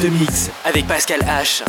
de mix avec Pascal H.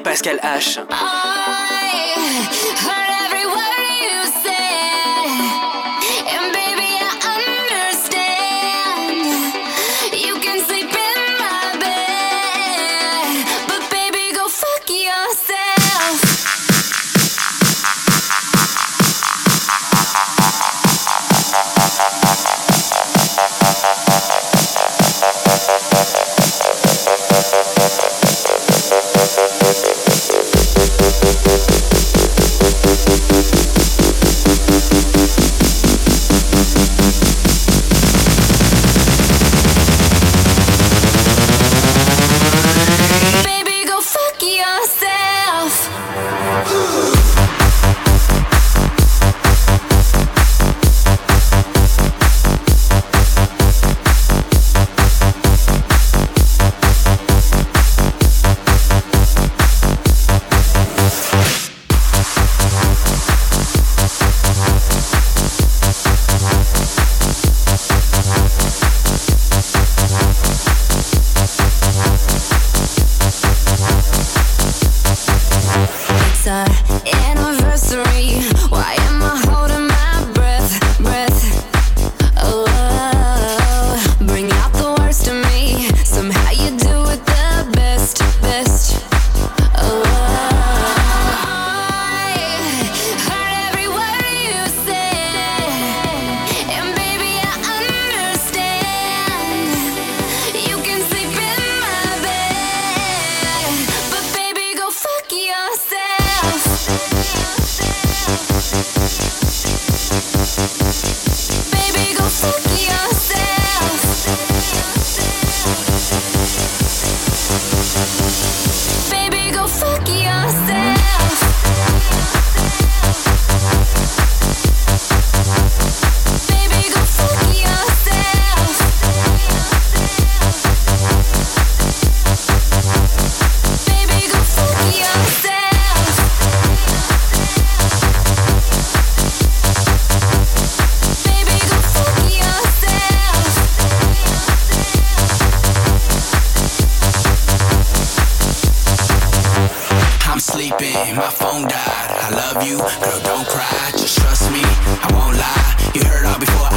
Pascal H.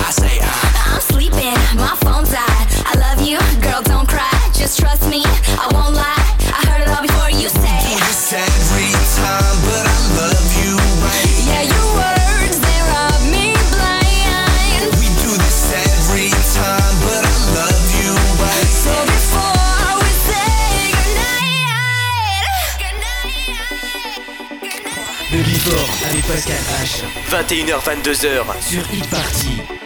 I'm sleeping, my phone died. I love you, girl, don't cry. Just trust me, I won't lie. I heard it all before you say. You I. Yeah, your words me blind. We do this every time, but I love you. So before say. Le avec 21h22h sur e Party.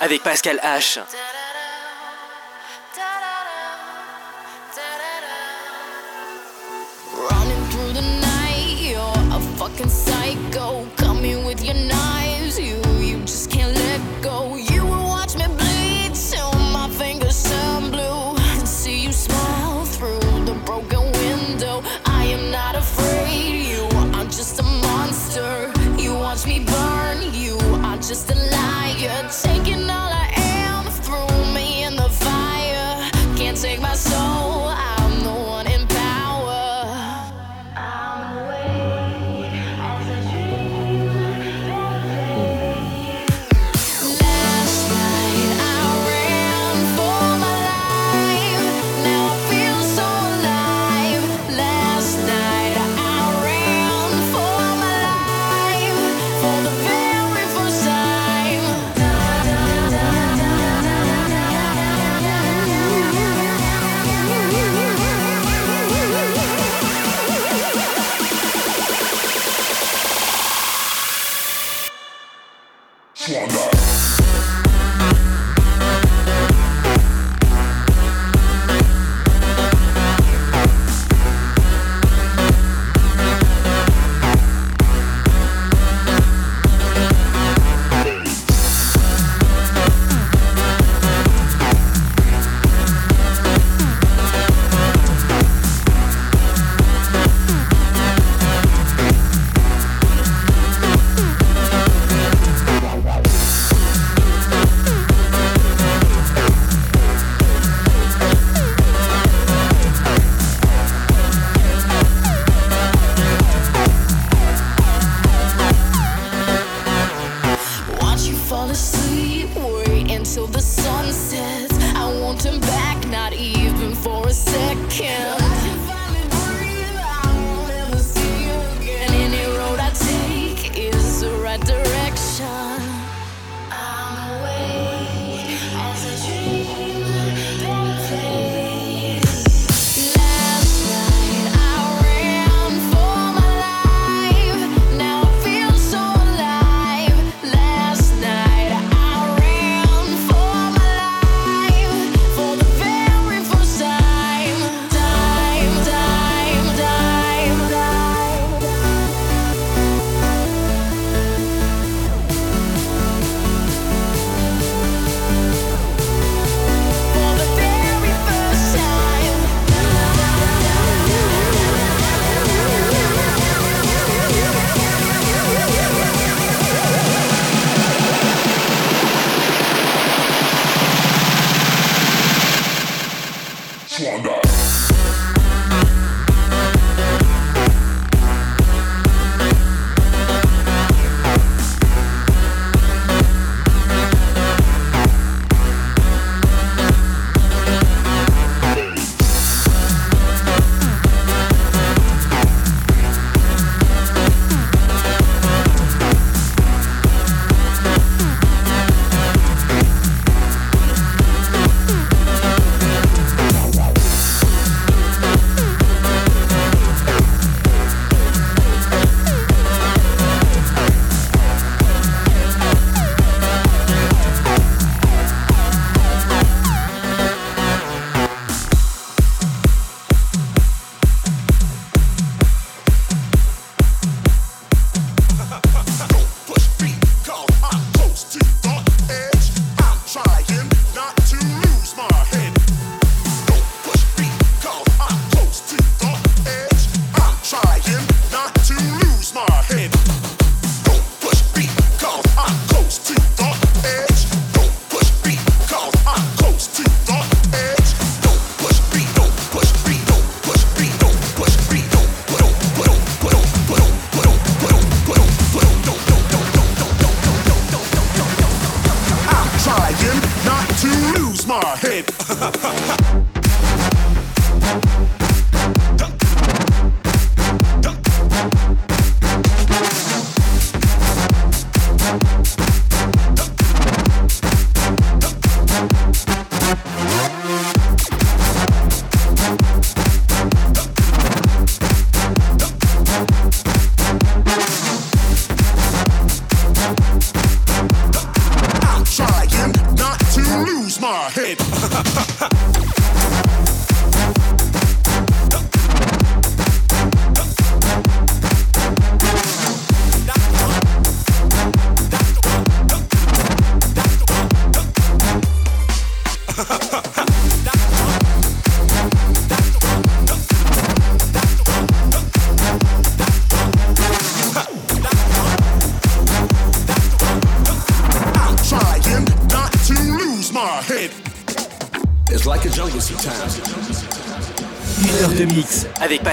Avec Pascal H.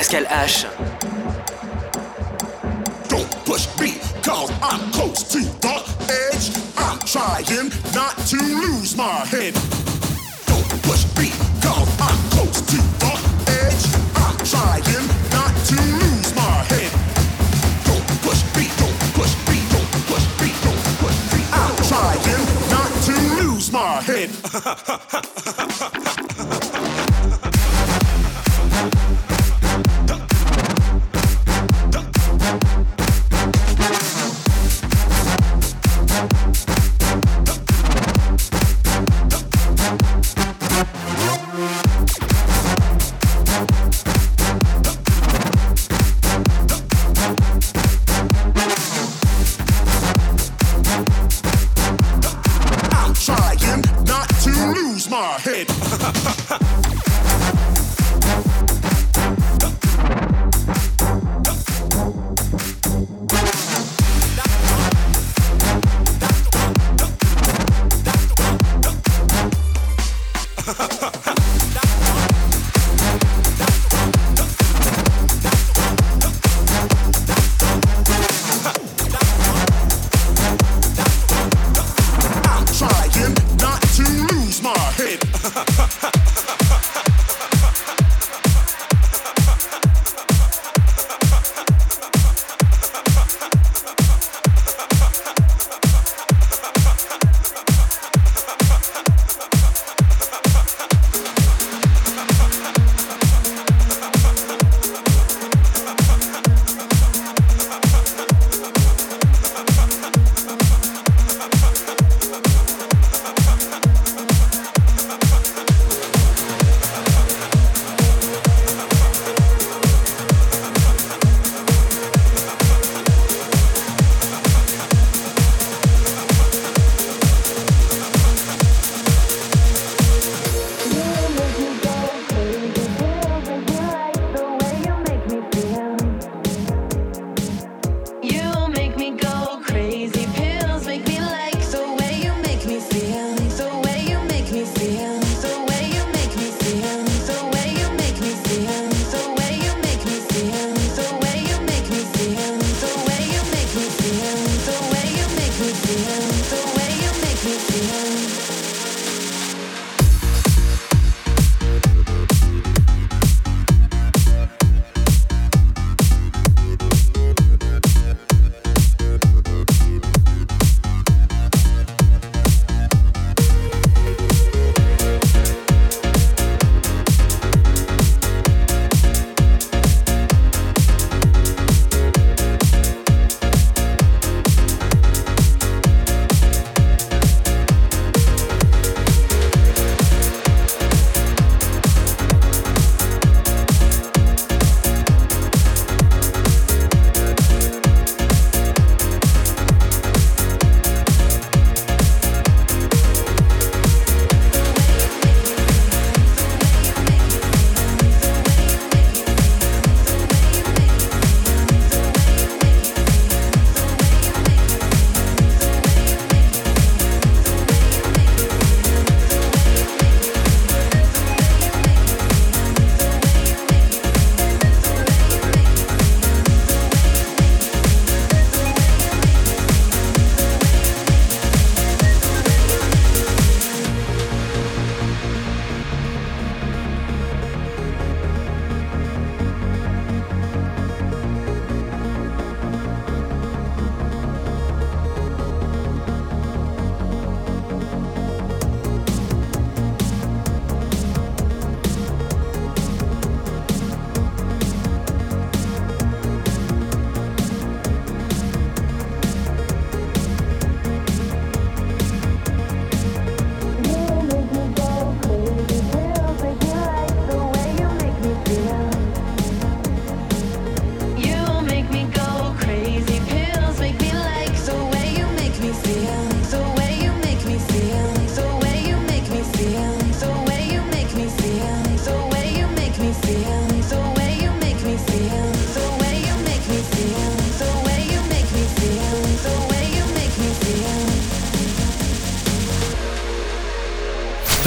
Pascal H. trying not to lose my head.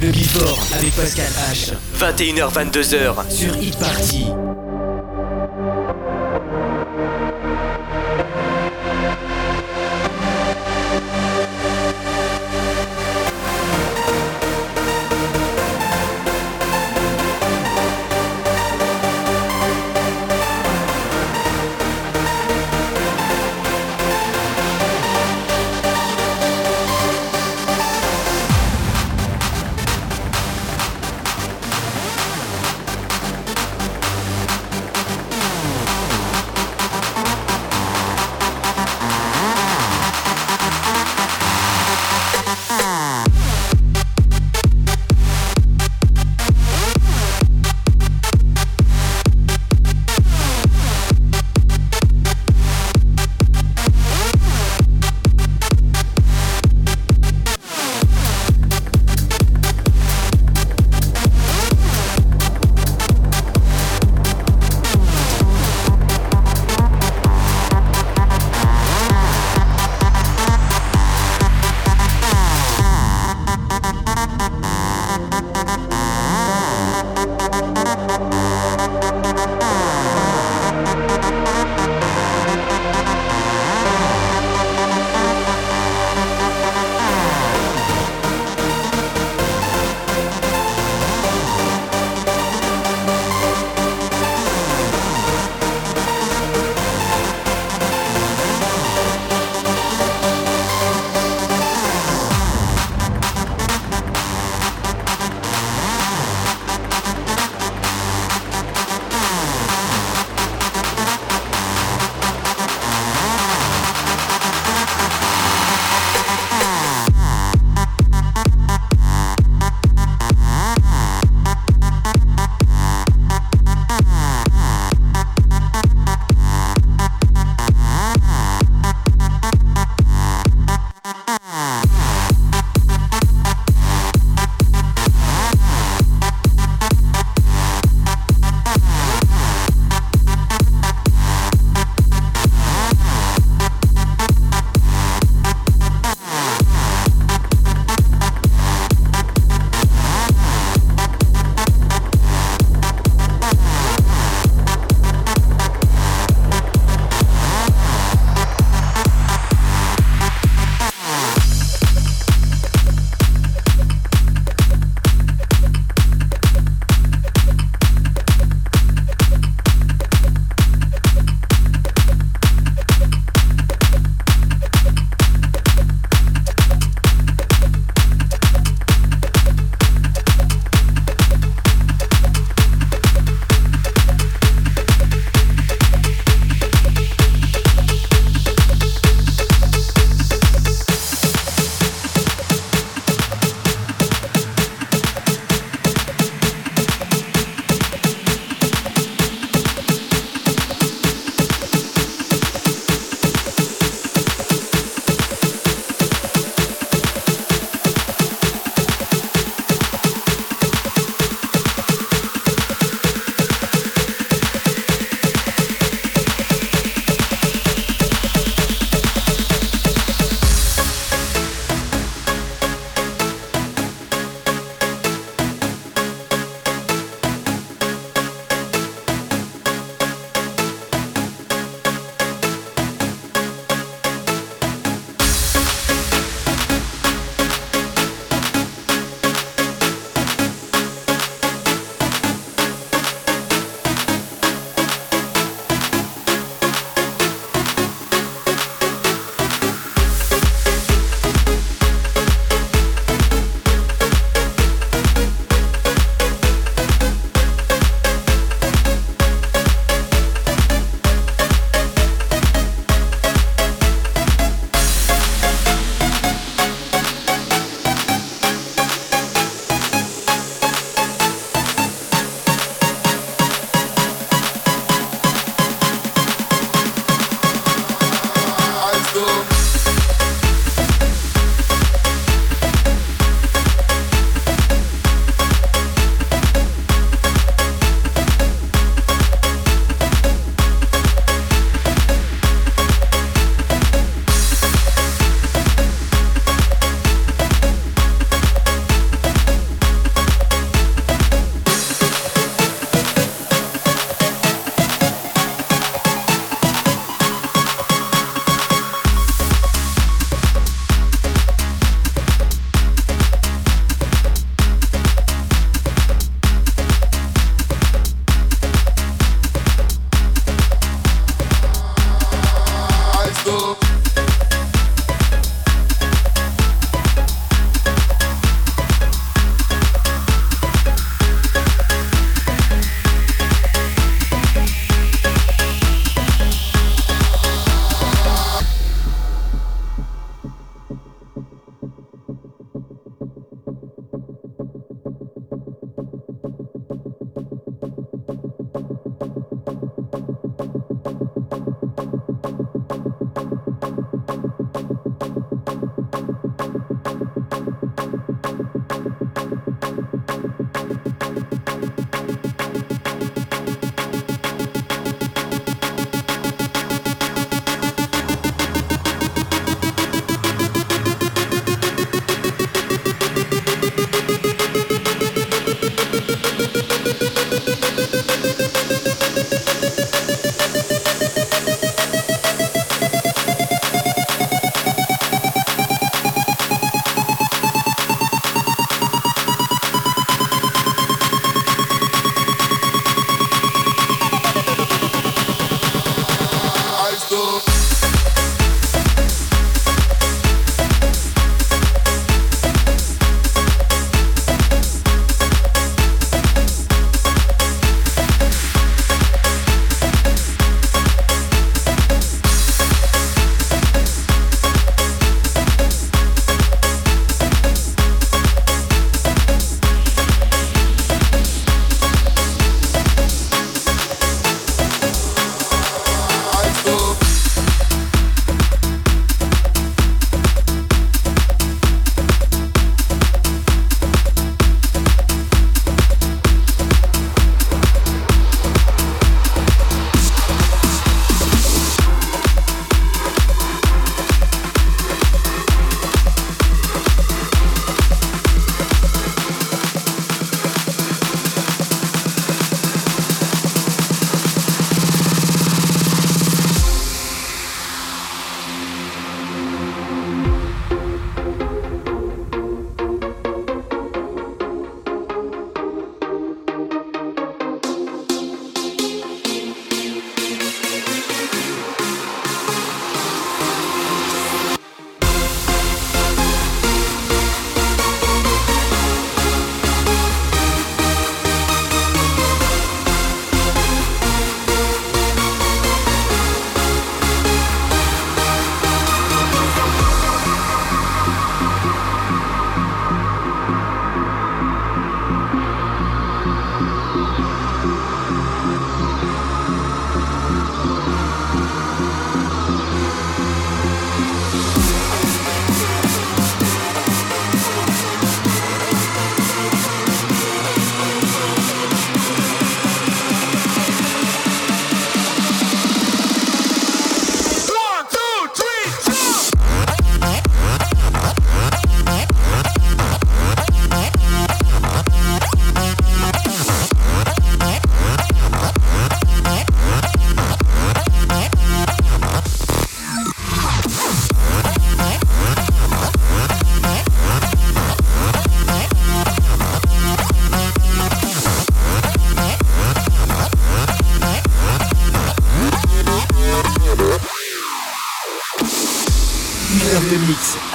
Le Before avec Pascal H. 21h, 22h. Sur Hit Party.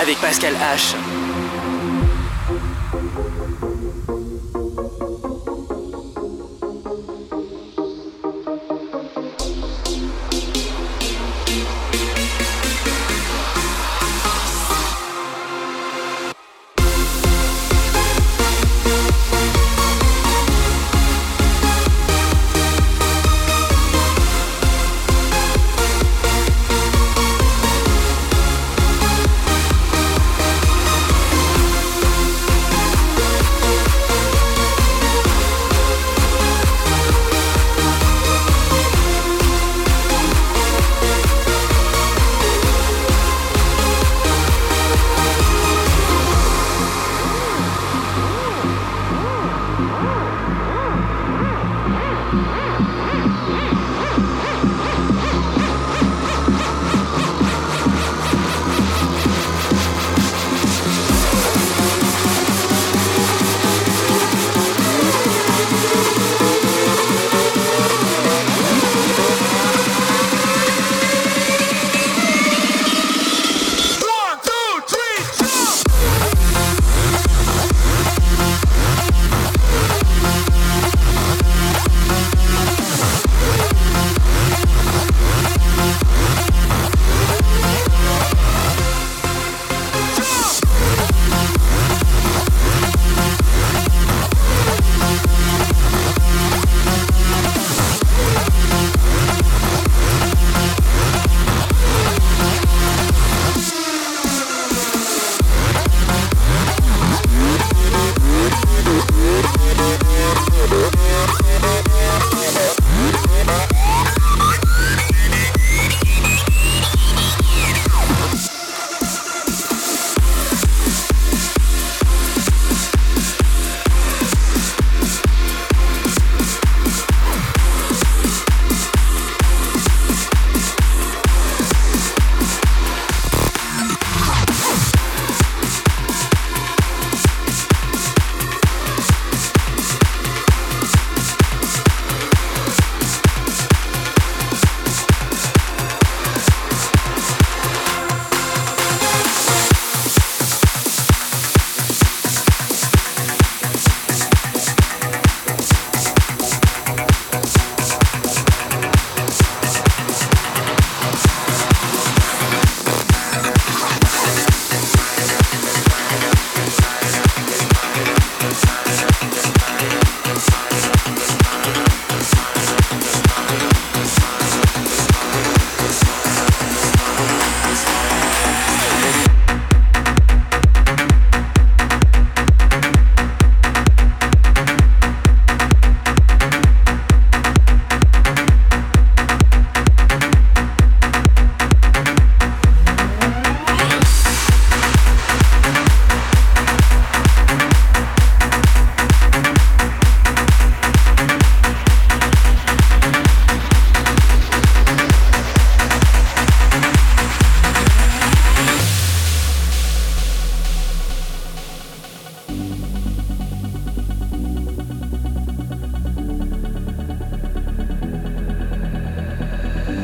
Avec Pascal H.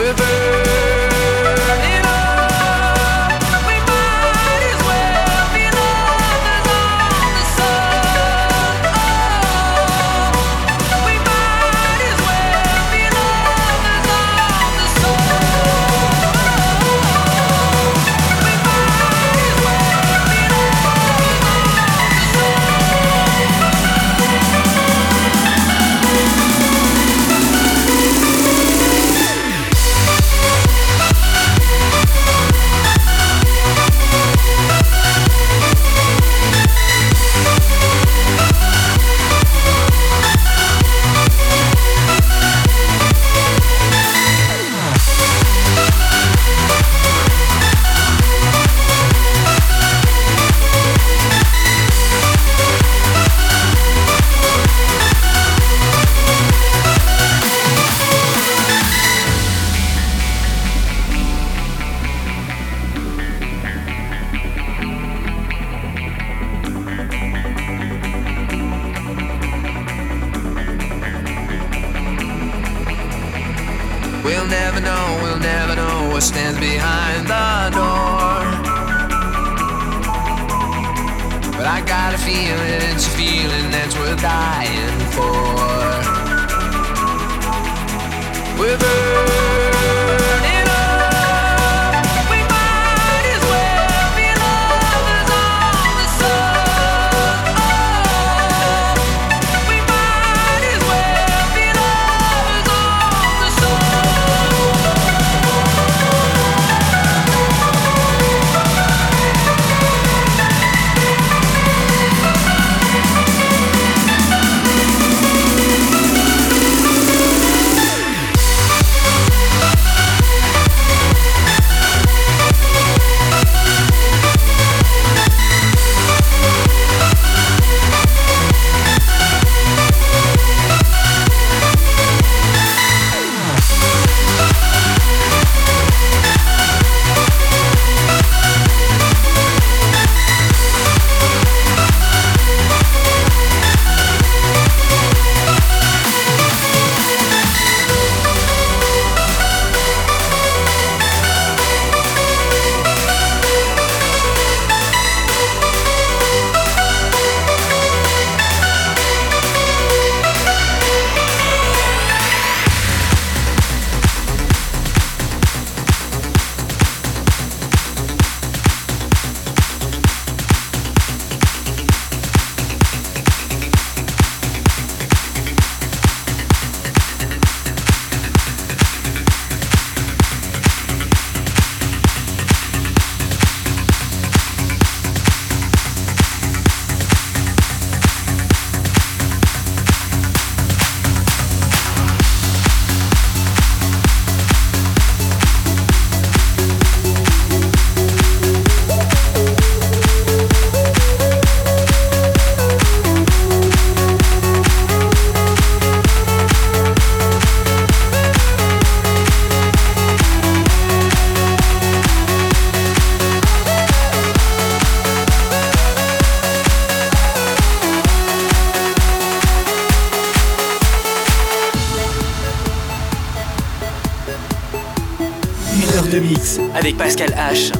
We're burning. Stands behind the door. But I got a feeling, it's a feeling that's worth dying for. We're burning. Pascal H.